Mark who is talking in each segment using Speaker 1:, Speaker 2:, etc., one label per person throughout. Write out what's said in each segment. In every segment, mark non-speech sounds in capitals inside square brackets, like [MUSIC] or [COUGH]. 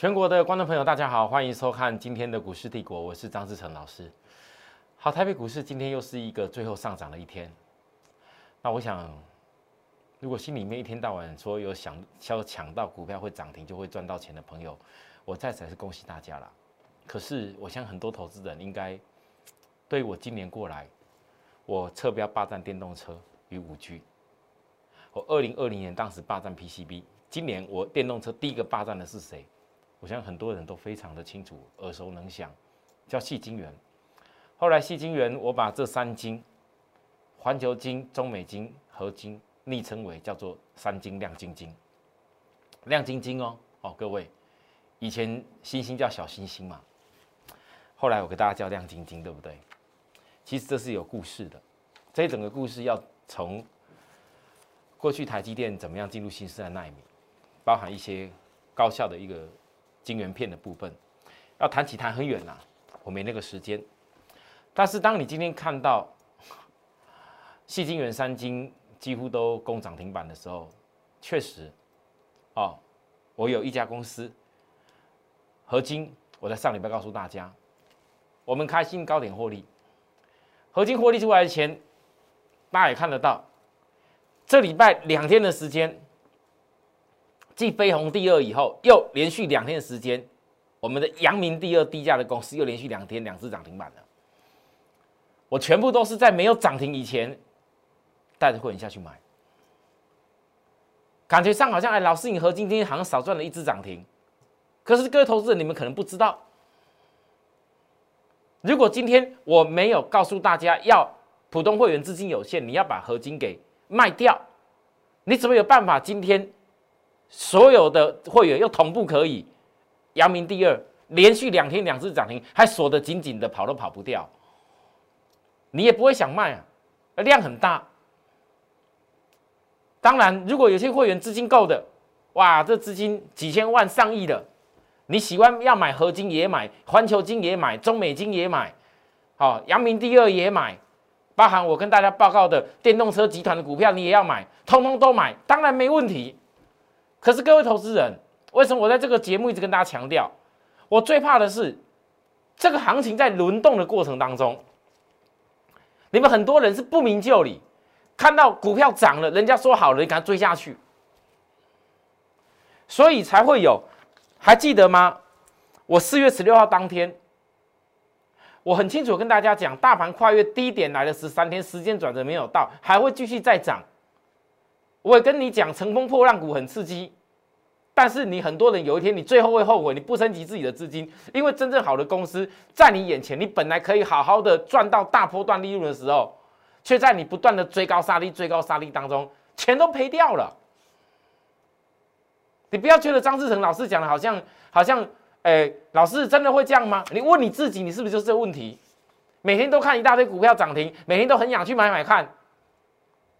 Speaker 1: 全国的观众朋友，大家好，欢迎收看今天的股市帝国，我是张志成老师。好，台北股市今天又是一个最后上涨的一天。那我想，如果心里面一天到晚说有想要抢到股票会涨停就会赚到钱的朋友，我在此还是恭喜大家了。可是，我想很多投资人应该对我今年过来，我侧标霸占电动车与五 G。我二零二零年当时霸占 PCB，今年我电动车第一个霸占的是谁？我相信很多人都非常的清楚，耳熟能详，叫细晶圆。后来细晶圆，我把这三晶，环球晶、中美晶、合晶，昵称为叫做三晶亮晶晶。亮晶晶哦，哦各位，以前星星叫小星星嘛，后来我给大家叫亮晶晶，对不对？其实这是有故事的，这一整个故事要从过去台积电怎么样进入新时代纳米，包含一些高效的一个。晶圆片的部分要谈起谈很远呐，我没那个时间。但是当你今天看到 [LAUGHS] 细晶圆三晶几乎都攻涨停板的时候，确实，哦，我有一家公司合金，我在上礼拜告诉大家，我们开新高点获利，合金获利出来的钱，大家也看得到，这礼拜两天的时间。继飞鸿第二以后，又连续两天的时间，我们的阳明第二低价的公司又连续两天两次涨停板了。我全部都是在没有涨停以前带着会员下去买，感觉上好像哎，老师你和今天好像少赚了一只涨停。可是各位投资者，你们可能不知道，如果今天我没有告诉大家要普通会员资金有限，你要把合金给卖掉，你怎么有办法今天？所有的会员又同步可以，阳明第二连续两天两次涨停，还锁得紧紧的，跑都跑不掉。你也不会想卖啊，量很大。当然，如果有些会员资金够的，哇，这资金几千万上亿的，你喜欢要买合金也买，环球金也买，中美金也买，好，阳明第二也买，包含我跟大家报告的电动车集团的股票你也要买，通通都买，当然没问题。可是各位投资人，为什么我在这个节目一直跟大家强调？我最怕的是这个行情在轮动的过程当中，你们很多人是不明就里，看到股票涨了，人家说好了，你赶快追下去，所以才会有。还记得吗？我四月十六号当天，我很清楚跟大家讲，大盘跨越低点来了十三天，时间转折没有到，还会继续再涨。我也跟你讲，乘风破浪股很刺激，但是你很多人有一天你最后会后悔，你不升级自己的资金，因为真正好的公司在你眼前，你本来可以好好的赚到大波段利润的时候，却在你不断的追高杀低、追高杀低当中，钱都赔掉了。你不要觉得张志成老师讲的好像好像，哎，老师真的会这样吗？你问你自己，你是不是就是这个问题？每天都看一大堆股票涨停，每天都很想去买买看，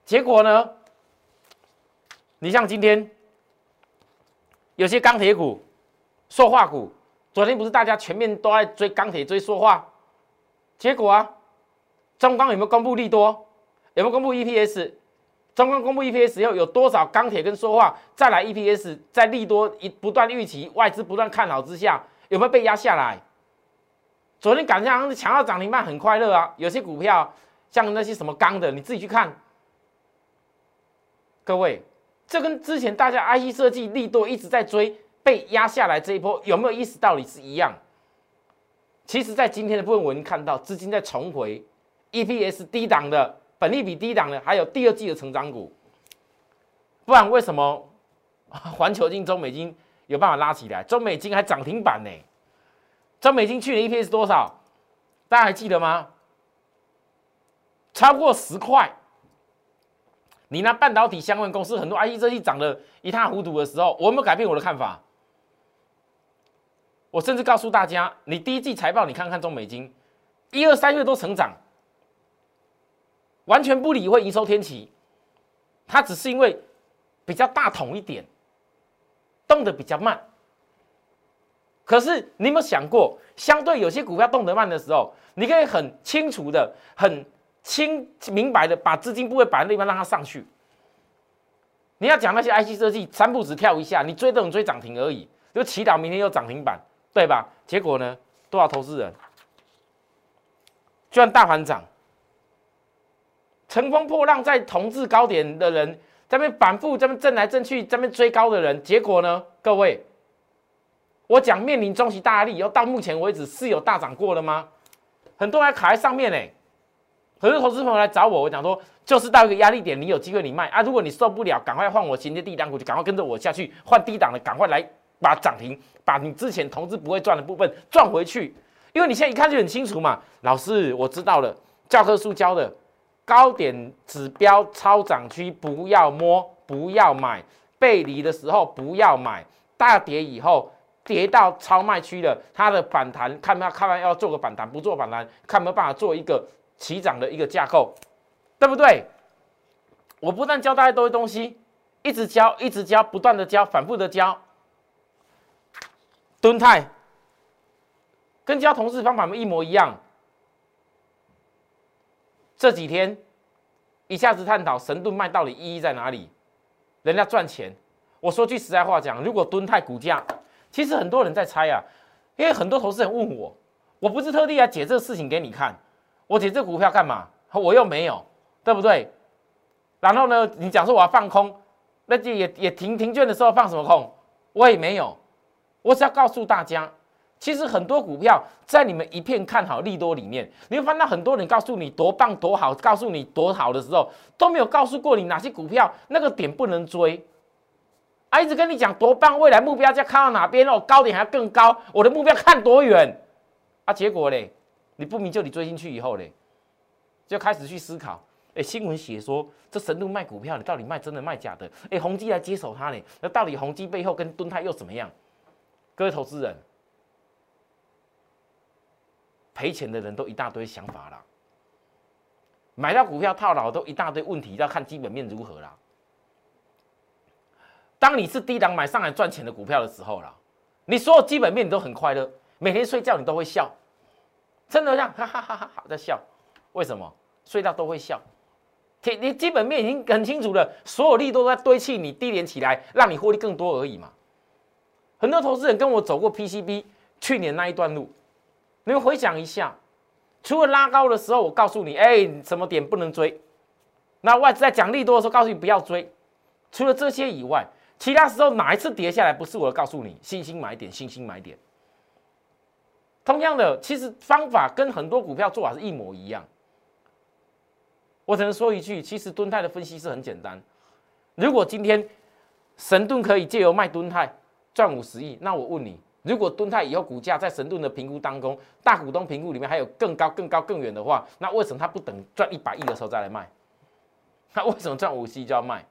Speaker 1: 结果呢？你像今天有些钢铁股、塑化股，昨天不是大家全面都在追钢铁、追塑化，结果啊，中钢有没有公布利多？有没有公布 EPS？中钢公布 EPS 以后，有多少钢铁跟塑化再来 EPS？在利多一不断预期、外资不断看好之下，有没有被压下来？昨天感觉像是强到涨停板，很快乐啊！有些股票像那些什么钢的，你自己去看，各位。这跟之前大家 IC 设计力多一直在追被压下来这一波有没有意思？道理是一样。其实，在今天的部分，我们看到资金在重回 EPS 低档的、本利比低档的，还有第二季的成长股。不然为什么 [LAUGHS] 环球金、中美金有办法拉起来？中美金还涨停板呢？中美金去年 EPS 多少？大家还记得吗？超过十块。你拿半导体相关公司很多 IC 设计涨得一塌糊涂的时候，我有没有改变我的看法？我甚至告诉大家，你第一季财报你看看中美金，一二三月都成长，完全不理会营收天启，它只是因为比较大统一点，动得比较慢。可是你有没有想过，相对有些股票动得慢的时候，你可以很清楚的很。清明白的把资金部位摆在那边，让它上去。你要讲那些 IC 设计，三步只跳一下，你追都能追涨停而已，就祈祷明天有涨停板，对吧？结果呢，多少投资人，就算大盘涨，乘风破浪在同治高点的人，在那边反复在那边震来震去，在那边追高的人，结果呢，各位，我讲面临中期大压力以后，到目前为止是有大涨过的吗？很多人还卡在上面呢。很多投资朋友来找我，我讲说，就是到一个压力点，你有机会你卖啊。如果你受不了，赶快换我衔接低档股，就赶快跟着我下去换低档的，赶快来把涨停，把你之前投资不会赚的部分赚回去。因为你现在一看就很清楚嘛，老师，我知道了，教科书教的高点指标超涨区不要摸，不要买，背离的时候不要买，大跌以后跌到超卖区了，它的反弹看不看完要做个反弹，不做反弹看没有办法做一个。起涨的一个架构，对不对？我不但教大家多东西，一直教，一直教，不断的教，反复的教。蹲态跟教同事方法们一模一样。这几天一下子探讨神盾卖到底意义在哪里？人家赚钱。我说句实在话讲，如果蹲态股价，其实很多人在猜啊，因为很多投资人问我，我不是特地来解这个事情给你看。我解这股票干嘛？我又没有，对不对？然后呢，你讲说我要放空，那就也也停停券的时候放什么空？我也没有。我只要告诉大家，其实很多股票在你们一片看好利多里面，你会发现很多人告诉你多棒多好，告诉你多好的时候，都没有告诉过你哪些股票那个点不能追。啊，一直跟你讲多棒，未来目标价看到哪边哦，高点还要更高，我的目标看多远？啊，结果嘞？你不明就你追进去以后嘞，就开始去思考。哎，新闻写说这神度卖股票，你到底卖真的卖假的？哎，宏基来接手它呢，那到底宏基背后跟敦泰又怎么样？各位投资人，赔钱的人都一大堆想法啦，买到股票套牢都一大堆问题，要看基本面如何啦。当你是低档买上来赚钱的股票的时候啦，你所有基本面你都很快乐，每天睡觉你都会笑。真的像哈哈哈哈哈在笑，为什么睡觉都会笑？你你基本面已经很清楚了，所有利都在堆砌你低点起来，让你获利更多而已嘛。很多投资人跟我走过 PCB 去年那一段路，你们回想一下，除了拉高的时候，我告诉你，哎，什么点不能追？那外资在讲利多的时候，告诉你不要追。除了这些以外，其他时候哪一次跌下来不是我告诉你，新兴买点，新兴买点。同样的，其实方法跟很多股票做法是一模一样。我只能说一句，其实敦泰的分析是很简单。如果今天神盾可以借由卖敦泰赚五十亿，那我问你，如果敦泰以后股价在神盾的评估当中，大股东评估里面还有更高、更高、更远的话，那为什么他不等赚一百亿的时候再来卖？他为什么赚五十亿就要卖？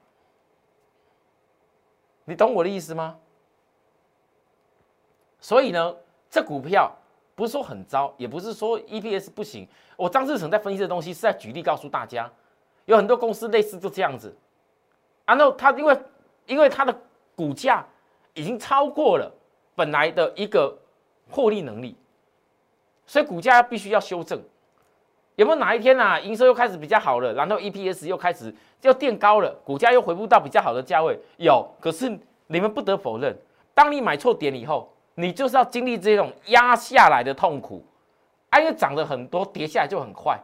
Speaker 1: 你懂我的意思吗？所以呢，这股票。不是说很糟，也不是说 EPS 不行。我张志成在分析的东西是在举例告诉大家，有很多公司类似就这样子。然后它因为因为它的股价已经超过了本来的一个获利能力，所以股价必须要修正。有没有哪一天啊，营收又开始比较好了，然后 EPS 又开始又垫高了，股价又回不到比较好的价位？有，可是你们不得否认，当你买错点以后。你就是要经历这种压下来的痛苦，因为涨得很多，跌下来就很快。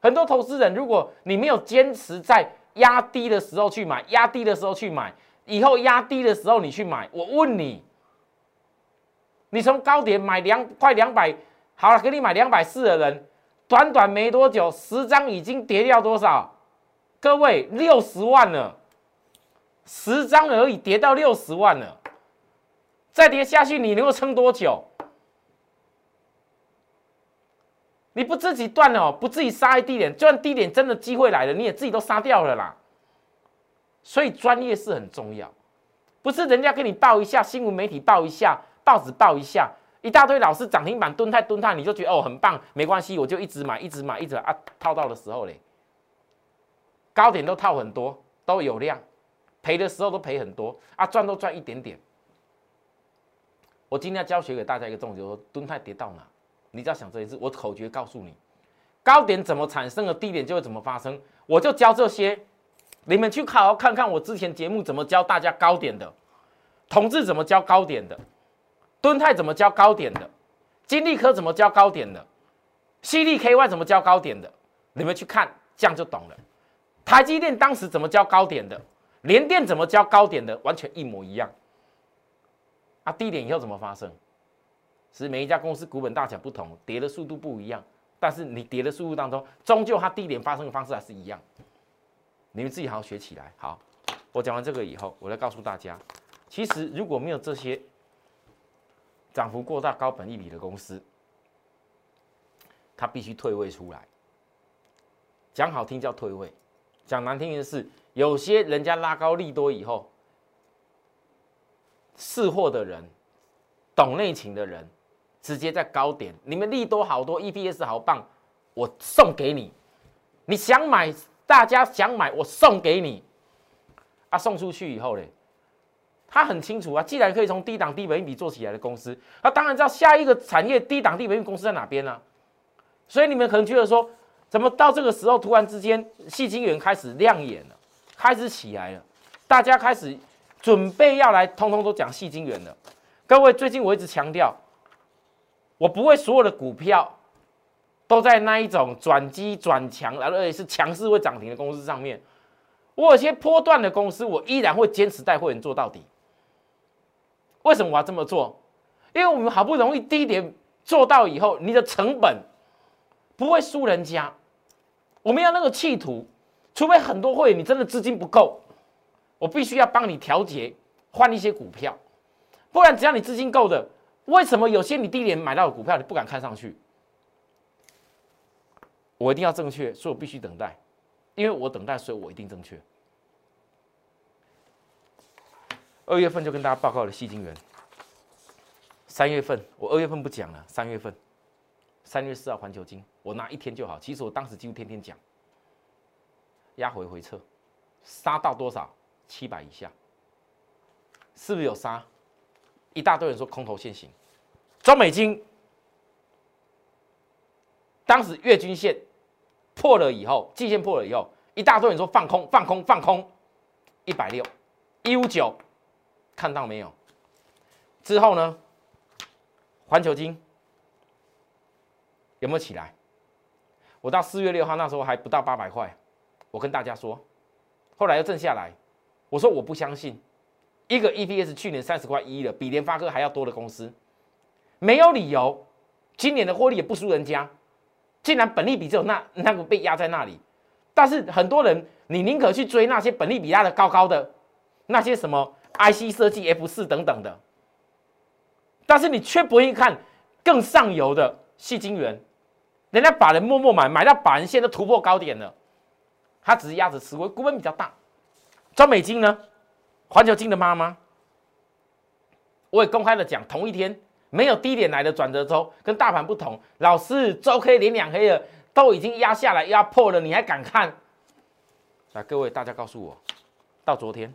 Speaker 1: 很多投资人，如果你没有坚持在压低的时候去买，压低的时候去买，以后压低的时候你去买，我问你，你从高点买两快两百，好了，给你买两百四的人，短短没多久，十张已经跌掉多少？各位，六十万了，十张而已，跌到六十万了。再跌下去，你能够撑多久？你不自己断了，不自己杀一低点，就算低点真的机会来了，你也自己都杀掉了啦。所以专业是很重要，不是人家给你报一下，新闻媒体报一下，报纸报一下，一大堆老师涨停板蹲太蹲太，你就觉得哦很棒，没关系，我就一直买，一直买，一直啊套到的时候嘞，高点都套很多，都有量，赔的时候都赔很多啊，赚都赚一点点。我今天要教学给大家一个重点，说蹲态跌到哪，你只要想这一次。我口诀告诉你，高点怎么产生的低点就会怎么发生。我就教这些，你们去好好看看我之前节目怎么教大家高点的，同志怎么教高点的，蹲泰怎么教高点的，金利科怎么教高点的，犀利 KY 怎么教高点的，你们去看，这样就懂了。台积电当时怎么教高点的，联电怎么教高点的，完全一模一样。啊，低点以后怎么发生？是每一家公司股本大小不同，跌的速度不一样，但是你跌的速度当中，终究它低点发生的方式还是一样。你们自己好好学起来。好，我讲完这个以后，我来告诉大家，其实如果没有这些涨幅过大、高本益比的公司，它必须退位出来。讲好听叫退位，讲难听的是，有些人家拉高利多以后，试货的人、懂内情的人。直接在高点，你们利多好多，EPS 好棒，我送给你。你想买，大家想买，我送给你。啊，送出去以后呢，他很清楚啊，既然可以从低档低本比做起来的公司，他当然知道下一个产业低档低本公司在哪边呢。所以你们可能觉得说，怎么到这个时候突然之间，细晶圆开始亮眼了，开始起来了，大家开始准备要来，通通都讲戏精元了。各位，最近我一直强调。我不会所有的股票都在那一种转机转强，而且是强势会涨停的公司上面。我有些波段的公司，我依然会坚持带会员做到底。为什么我要这么做？因为我们好不容易低点做到以后，你的成本不会输人家。我们要那个企图，除非很多会员你真的资金不够，我必须要帮你调节换一些股票，不然只要你资金够的。为什么有些你低点买到的股票你不敢看上去？我一定要正确，所以我必须等待，因为我等待，所以我一定正确。二月份就跟大家报告了细晶元，三月份我二月份不讲了，三月份三月四号环球金，我拿一天就好。其实我当时几乎天天讲，压回回撤，杀到多少？七百以下，是不是有杀？一大堆人说空头现行。中美金当时月均线破了以后，季线破了以后，一大堆人说放空、放空、放空，一百六、一五九，看到没有？之后呢？环球金有没有起来？我到四月六号那时候还不到八百块，我跟大家说，后来又震下来，我说我不相信，一个 EPS 去年三十块一的，比联发科还要多的公司。没有理由，今年的获利也不输人家，竟然本利比只有那那个被压在那里。但是很多人，你宁可去追那些本利比压的高高的，那些什么 IC 设计 F 四等等的，但是你却不会看更上游的细晶圆，人家把人默默买，买到把人线都突破高点了，他只是压着吃亏，股本比较大。中美金呢，环球金的妈妈，我也公开的讲，同一天。没有低点来的转折周，跟大盘不同。老师，周 K 连两黑了，都已经压下来、压破了，你还敢看？来，各位大家告诉我，到昨天，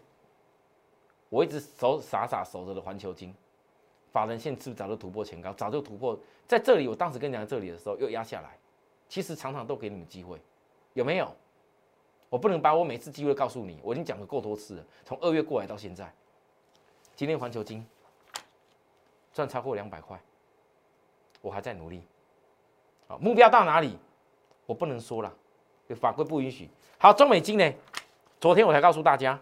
Speaker 1: 我一直守傻傻守着的环球金，法人线是不是早就突破前高？早就突破，在这里，我当时跟你讲这里的时候又压下来。其实常常都给你们机会，有没有？我不能把我每次机会告诉你，我已经讲了够多次了。从二月过来到现在，今天环球金。赚超过两百块，我还在努力。好，目标到哪里？我不能说了，法规不允许。好，中美金呢？昨天我才告诉大家，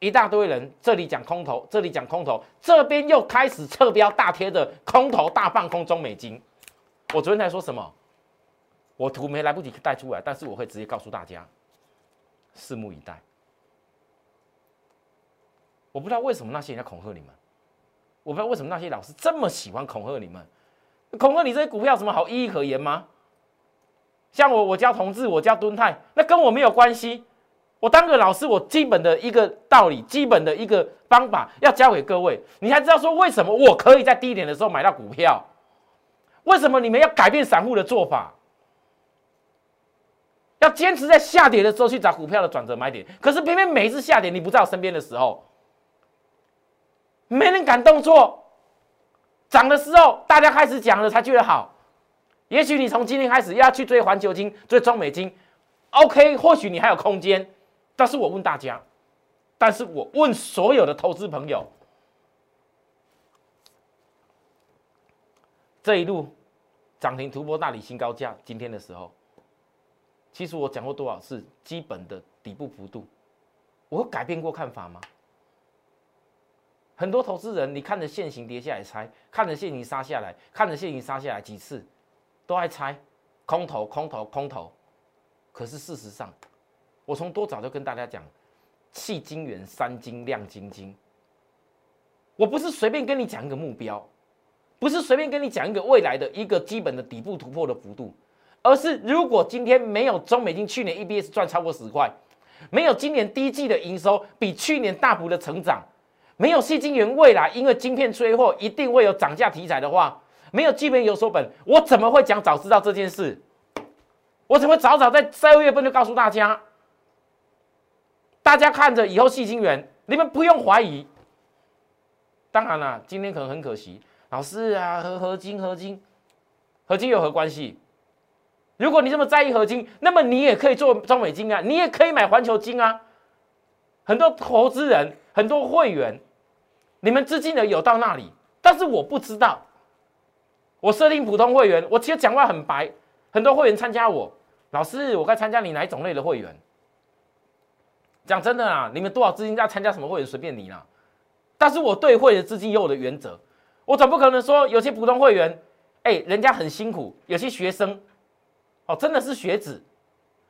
Speaker 1: 一大堆人这里讲空头，这里讲空头，这边又开始侧标大贴的空头大放空中美金。我昨天才说什么？我图没来不及带出来，但是我会直接告诉大家，拭目以待。我不知道为什么那些人在恐吓你们。我不知道为什么那些老师这么喜欢恐吓你们，恐吓你这些股票什么好意义可言吗？像我，我教同志，我教敦泰，那跟我没有关系。我当个老师，我基本的一个道理，基本的一个方法要教给各位，你才知道说为什么我可以在低点的时候买到股票，为什么你们要改变散户的做法，要坚持在下跌的时候去找股票的转折买点，可是偏偏每一次下跌你不在我身边的时候。没人敢动作，涨的时候大家开始讲了才觉得好。也许你从今天开始要去追环球金、追中美金，OK，或许你还有空间。但是我问大家，但是我问所有的投资朋友，这一路涨停突破大理新高价，今天的时候，其实我讲过多少次基本的底部幅度，我改变过看法吗？很多投资人，你看着现行跌下来猜，看着现行杀下来，看着现行杀下来几次，都爱猜空头、空头、空头。可是事实上，我从多早就跟大家讲，细金元、三金、亮晶晶。我不是随便跟你讲一个目标，不是随便跟你讲一个未来的一个基本的底部突破的幅度，而是如果今天没有中美金去年 EBS 赚超过十块，没有今年第一季的营收比去年大幅的成长。没有细晶圆未来因为晶片催货一定会有涨价题材的话，没有基本有所本，我怎么会讲早知道这件事？我怎么早早在三月份就告诉大家？大家看着以后细晶圆，你们不用怀疑。当然了，今天可能很可惜，老师啊，和合金、合金、合金有何关系？如果你这么在意合金，那么你也可以做中美金啊，你也可以买环球金啊。很多投资人。很多会员，你们资金呢有到那里，但是我不知道。我设定普通会员，我其实讲话很白。很多会员参加我，老师，我该参加你哪一种类的会员？讲真的啊，你们多少资金要参加什么会员，随便你啦。但是我对会员资金有我的原则，我总不可能说有些普通会员，哎，人家很辛苦，有些学生，哦，真的是学子，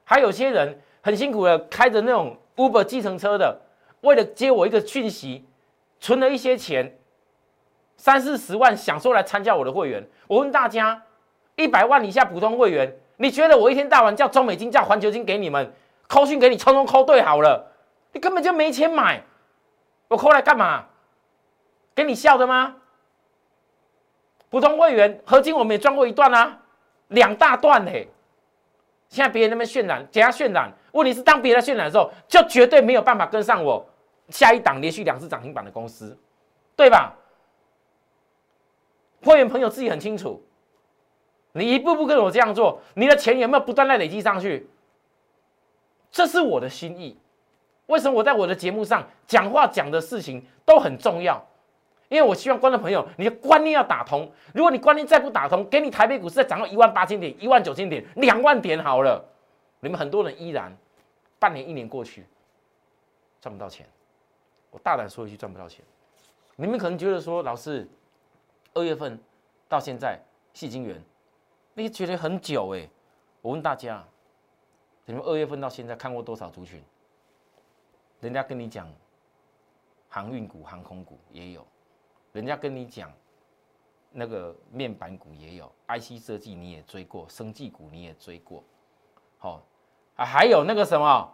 Speaker 1: 还有些人很辛苦的开着那种 Uber 计程车的。为了接我一个讯息，存了一些钱，三四十万，想说来参加我的会员。我问大家，一百万以下普通会员，你觉得我一天到晚叫中美金、叫环球金给你们扣讯给你，通通扣对好了，你根本就没钱买，我扣来干嘛？给你笑的吗？普通会员合金我们也赚过一段啊，两大段嘞。现在别人那边渲染，怎样渲染？问题是当别人渲染的时候，就绝对没有办法跟上我。下一档连续两次涨停板的公司，对吧？会员朋友自己很清楚，你一步步跟我这样做，你的钱有没有不断在累积上去？这是我的心意。为什么我在我的节目上讲话讲的事情都很重要？因为我希望观众朋友，你的观念要打通。如果你观念再不打通，给你台北股市再涨到一万八千点、一万九千点、两万点好了，你们很多人依然半年、一年过去赚不到钱。我大胆说一句，赚不到钱。你们可能觉得说，老师，二月份到现在，细晶圆，你觉得很久哎。我问大家，你们二月份到现在看过多少族群？人家跟你讲，航运股、航空股也有，人家跟你讲，那个面板股也有，IC 设计你也追过，生技股你也追过，好啊，还有那个什么？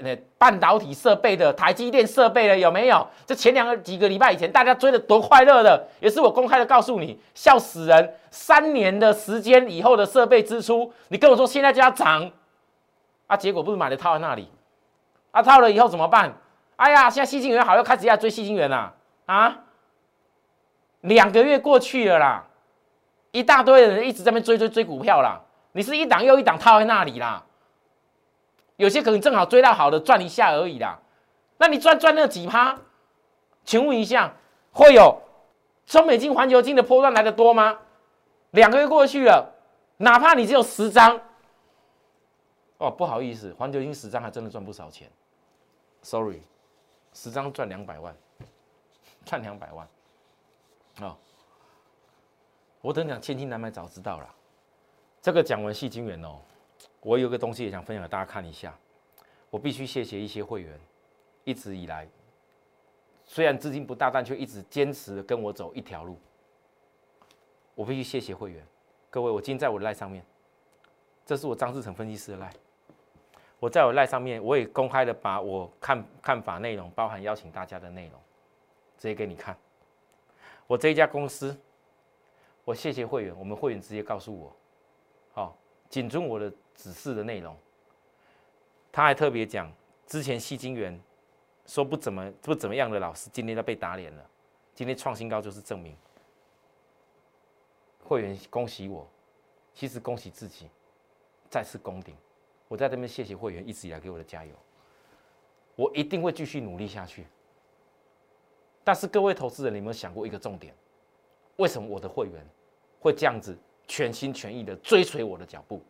Speaker 1: 那半导体设备的台积电设备的有没有？这前两个几个礼拜以前，大家追的多快乐的，也是我公开的告诉你，笑死人！三年的时间以后的设备支出，你跟我说现在就要涨，啊，结果不是买的套在那里，啊，套了以后怎么办？哎呀，现在细晶圆好，又开始要追细晶圆了啊！两个月过去了啦，一大堆人一直在那边追追追股票啦，你是一档又一档套在那里啦。有些可能正好追到好的赚一下而已啦，那你赚赚那几趴？请问一下，会有中美金、环球金的波段来的多吗？两个月过去了，哪怕你只有十张，哦，不好意思，环球金十张还真的赚不少钱。Sorry，十张赚两百万，赚两百万。哦，我等讲千金难买早知道了。这个讲完细金元哦。我有个东西也想分享给大家看一下，我必须谢谢一些会员，一直以来虽然资金不大，但却一直坚持跟我走一条路。我必须谢谢会员，各位，我今天在我的赖上面，这是我张志成分析师的赖，我在我赖上面，我也公开的把我看看法内容，包含邀请大家的内容，直接给你看。我这一家公司，我谢谢会员，我们会员直接告诉我，好，谨遵我的。指示的内容，他还特别讲，之前戏精元说不怎么不怎么样的老师，今天都被打脸了。今天创新高就是证明。会员恭喜我，其实恭喜自己，再次攻顶。我在这边谢谢会员一直以来给我的加油。我一定会继续努力下去。但是各位投资人，你有没有想过一个重点？为什么我的会员会这样子全心全意的追随我的脚步？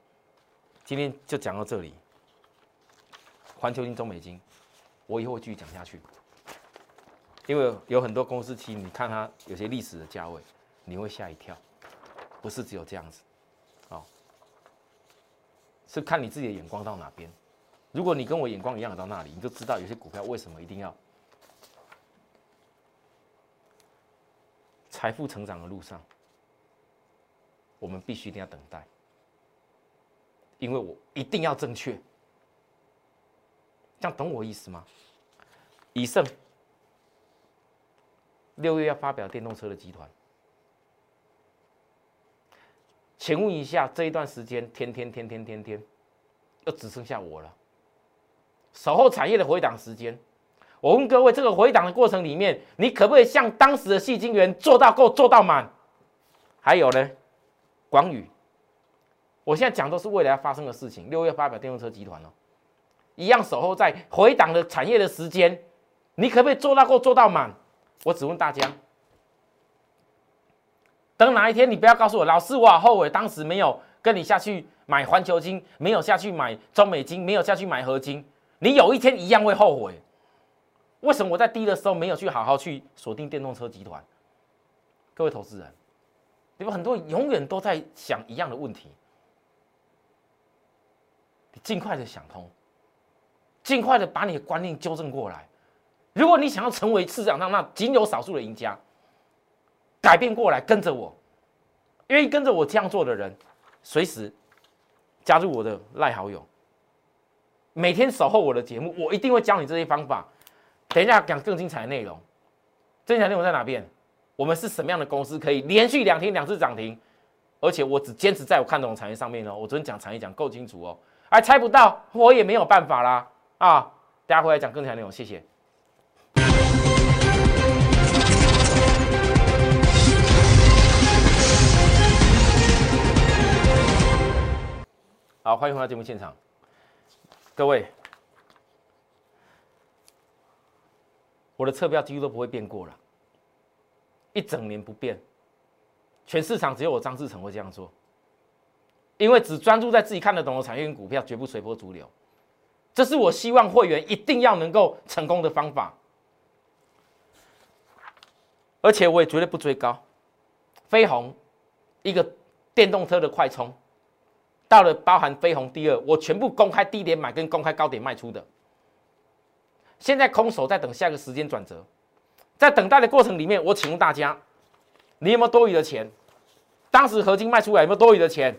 Speaker 1: 今天就讲到这里。环球金、中美金，我以后会继续讲下去，因为有很多公司期，你看它有些历史的价位，你会吓一跳，不是只有这样子，哦，是看你自己的眼光到哪边。如果你跟我眼光一样到那里，你就知道有些股票为什么一定要财富成长的路上，我们必须一定要等待，因为我一定要正确。这样懂我意思吗？以盛六月要发表电动车的集团，请问一下，这一段时间天天天天天天，又只剩下我了。守候产业的回档时间，我问各位，这个回档的过程里面，你可不可以像当时的细晶元做到够做到满？还有呢，广宇，我现在讲都是未来要发生的事情。六月发表电动车集团哦。一样守候在回档的产业的时间，你可不可以做到够做到满？我只问大家，等哪一天你不要告诉我，老师我好后悔当时没有跟你下去买环球金，没有下去买中美金，没有下去买合金，你有一天一样会后悔。为什么我在低的时候没有去好好去锁定电动车集团？各位投资人，你们很多永远都在想一样的问题，你尽快的想通。尽快的把你的观念纠正过来。如果你想要成为市场上那仅有少数的赢家，改变过来，跟着我，愿意跟着我这样做的人，随时加入我的赖好友，每天守候我的节目，我一定会教你这些方法。等一下讲更精彩的内容，精彩内容在哪边？我们是什么样的公司可以连续两天两次涨停？而且我只坚持在我看懂的产业上面哦。我昨天讲产业讲够清楚哦，还猜不到，我也没有办法啦。啊，大家回来讲更强内容，谢谢。好，欢迎回到节目现场，各位，我的车票几乎都不会变过了，一整年不变，全市场只有我张志成会这样做，因为只专注在自己看得懂的产业跟股票，绝不随波逐流。这是我希望会员一定要能够成功的方法，而且我也绝对不追高。飞鸿一个电动车的快充，到了包含飞鸿第二，我全部公开低点买跟公开高点卖出的。现在空手在等下一个时间转折，在等待的过程里面，我请问大家，你有没有多余的钱？当时合金卖出来有没有多余的钱？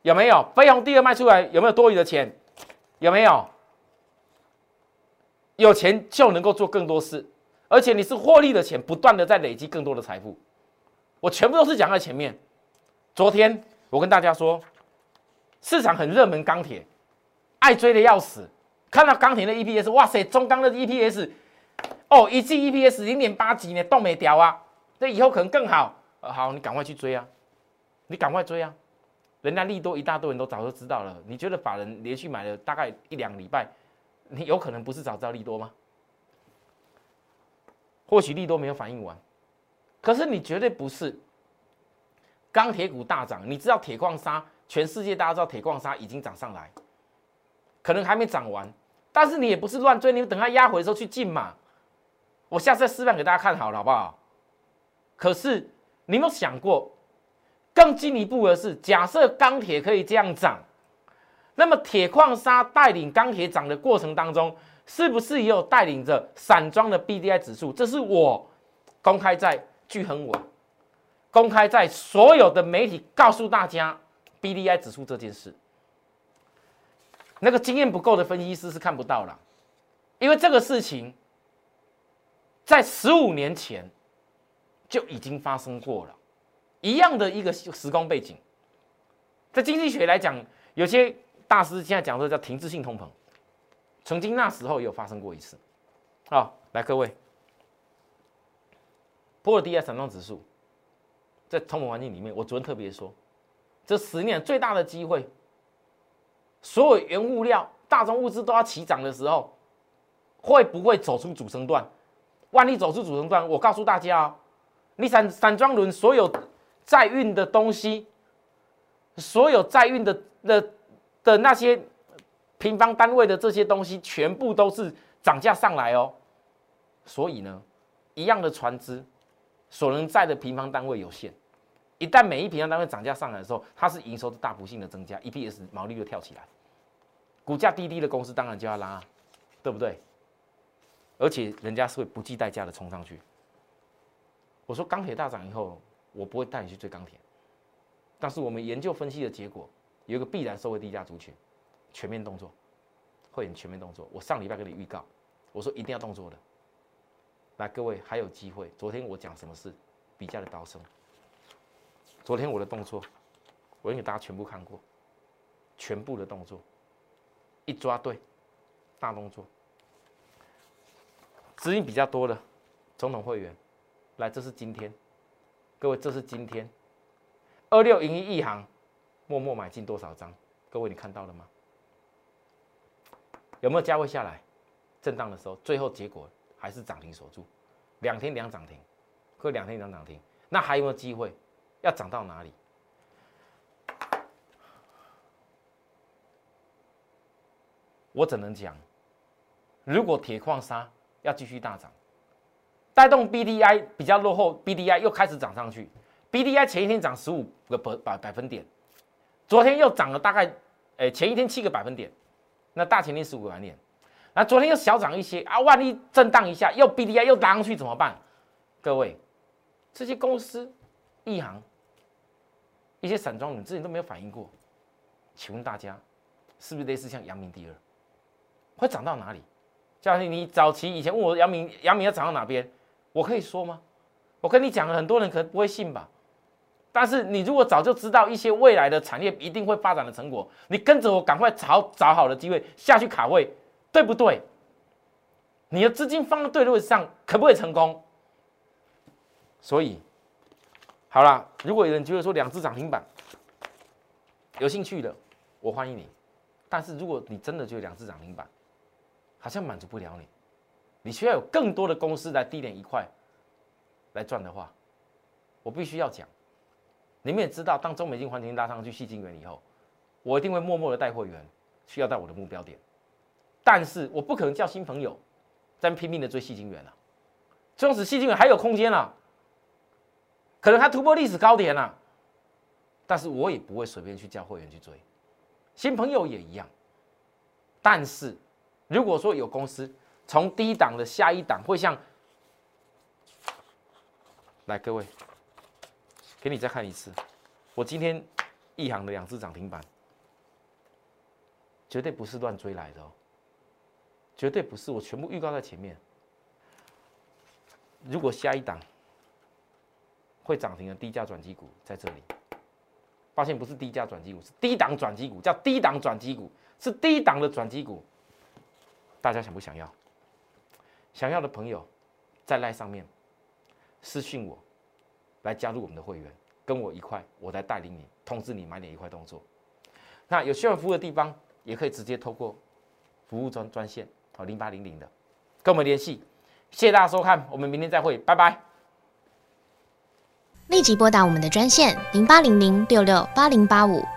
Speaker 1: 有没有？飞鸿第二卖出来有没有多余的钱？有没有？有钱就能够做更多事，而且你是获利的钱，不断的在累积更多的财富。我全部都是讲在前面。昨天我跟大家说，市场很热门钢铁，爱追的要死。看到钢铁的 EPS，哇塞，中钢的 EPS，哦，一季 EPS 零点八几呢，动没掉啊？那以后可能更好。好，你赶快去追啊！你赶快追啊！人家利多一大堆人都早就知道了，你觉得法人连续买了大概一两礼拜，你有可能不是早知道利多吗？或许利多没有反应完，可是你绝对不是。钢铁股大涨，你知道铁矿砂，全世界大家知道铁矿砂已经涨上来，可能还没涨完，但是你也不是乱追，你等它压回的时候去进嘛。我下次再示范给大家看好了，好不好？可是你有没有想过？更进一步的是，假设钢铁可以这样涨，那么铁矿砂带领钢铁涨的过程当中，是不是也有带领着散装的 B D I 指数？这是我公开在聚恒网，公开在所有的媒体告诉大家 B D I 指数这件事。那个经验不够的分析师是看不到了，因为这个事情在十五年前就已经发生过了。一样的一个时空背景，在经济学来讲，有些大师现在讲说叫停滞性通膨，曾经那时候有发生过一次。好，来各位，波尔的海散装指数在通膨环境里面，我昨天特别说，这十年最大的机会，所有原物料、大宗物资都要齐涨的时候，会不会走出主升段？万一走出主升段，我告诉大家哦，你散散装轮所有载运的东西，所有载运的的的那些平方单位的这些东西，全部都是涨价上来哦。所以呢，一样的船只所能载的平方单位有限，一旦每一平方单位涨价上来的时候，它是营收的大幅性的增加，EPS 毛利率跳起来，股价低低的公司当然就要拉，对不对？而且人家是会不计代价的冲上去。我说钢铁大涨以后，我不会带你去追钢铁，但是我们研究分析的结果，有一个必然受惠低价族群，全面动作，会很全面动作。我上礼拜给你预告，我说一定要动作的。来，各位还有机会。昨天我讲什么事？比价的高升。昨天我的动作，我给大家全部看过，全部的动作，一抓对，大动作。资金比较多的总统会员，来，这是今天，各位，这是今天二六零一亿行默默买进多少张？各位你看到了吗？有没有价位下来？震荡的时候，最后结果还是涨停锁住，两天两涨停，各位两天两涨停，那还有没有机会？要涨到哪里？我只能讲，如果铁矿砂。要继续大涨，带动 B D I 比较落后，B D I 又开始涨上去。B D I 前一天涨十五个百百百分点，昨天又涨了大概，诶，前一天七个百分点，那大前天十五个百分点，那昨天又小涨一些啊，万一震荡一下，又 B D I 又拉上去怎么办？各位，这些公司、一行、一些散装，你之前都没有反应过，请问大家，是不是类似像阳明第二，会涨到哪里？像你早期以前问我杨明，杨明要涨到哪边，我可以说吗？我跟你讲了，很多人可能不会信吧。但是你如果早就知道一些未来的产业一定会发展的成果，你跟着我赶快找找好的机会下去卡位，对不对？你的资金放在对的位置上，可不可以成功？所以，好了，如果有人觉得说两只涨停板有兴趣的，我欢迎你。但是如果你真的觉得两只涨停板，好像满足不了你，你需要有更多的公司来低点一块来赚的话，我必须要讲。你们也知道，当中美金环境拉上去细晶元以后，我一定会默默的带货员需要到我的目标点，但是我不可能叫新朋友在拼命的追细晶圆了。纵使细晶元还有空间了，可能它突破历史高点了，但是我也不会随便去叫会员去追，新朋友也一样，但是。如果说有公司从低档的下一档会像，来各位，给你再看一次，我今天一行的两只涨停板，绝对不是乱追来的哦，绝对不是，我全部预告在前面。如果下一档会涨停的低价转机股在这里，发现不是低价转机股，是低档转机股，叫低档转机股，是低档的转机股。大家想不想要？想要的朋友，在赖上面私信我，来加入我们的会员，跟我一块，我来带领你，通知你买点一块动作。那有需要服务的地方，也可以直接透过服务专专线，哦零八零零的，跟我们联系。谢谢大家收看，我们明天再会，拜拜。
Speaker 2: 立即拨打我们的专线零八零零六六八零八五。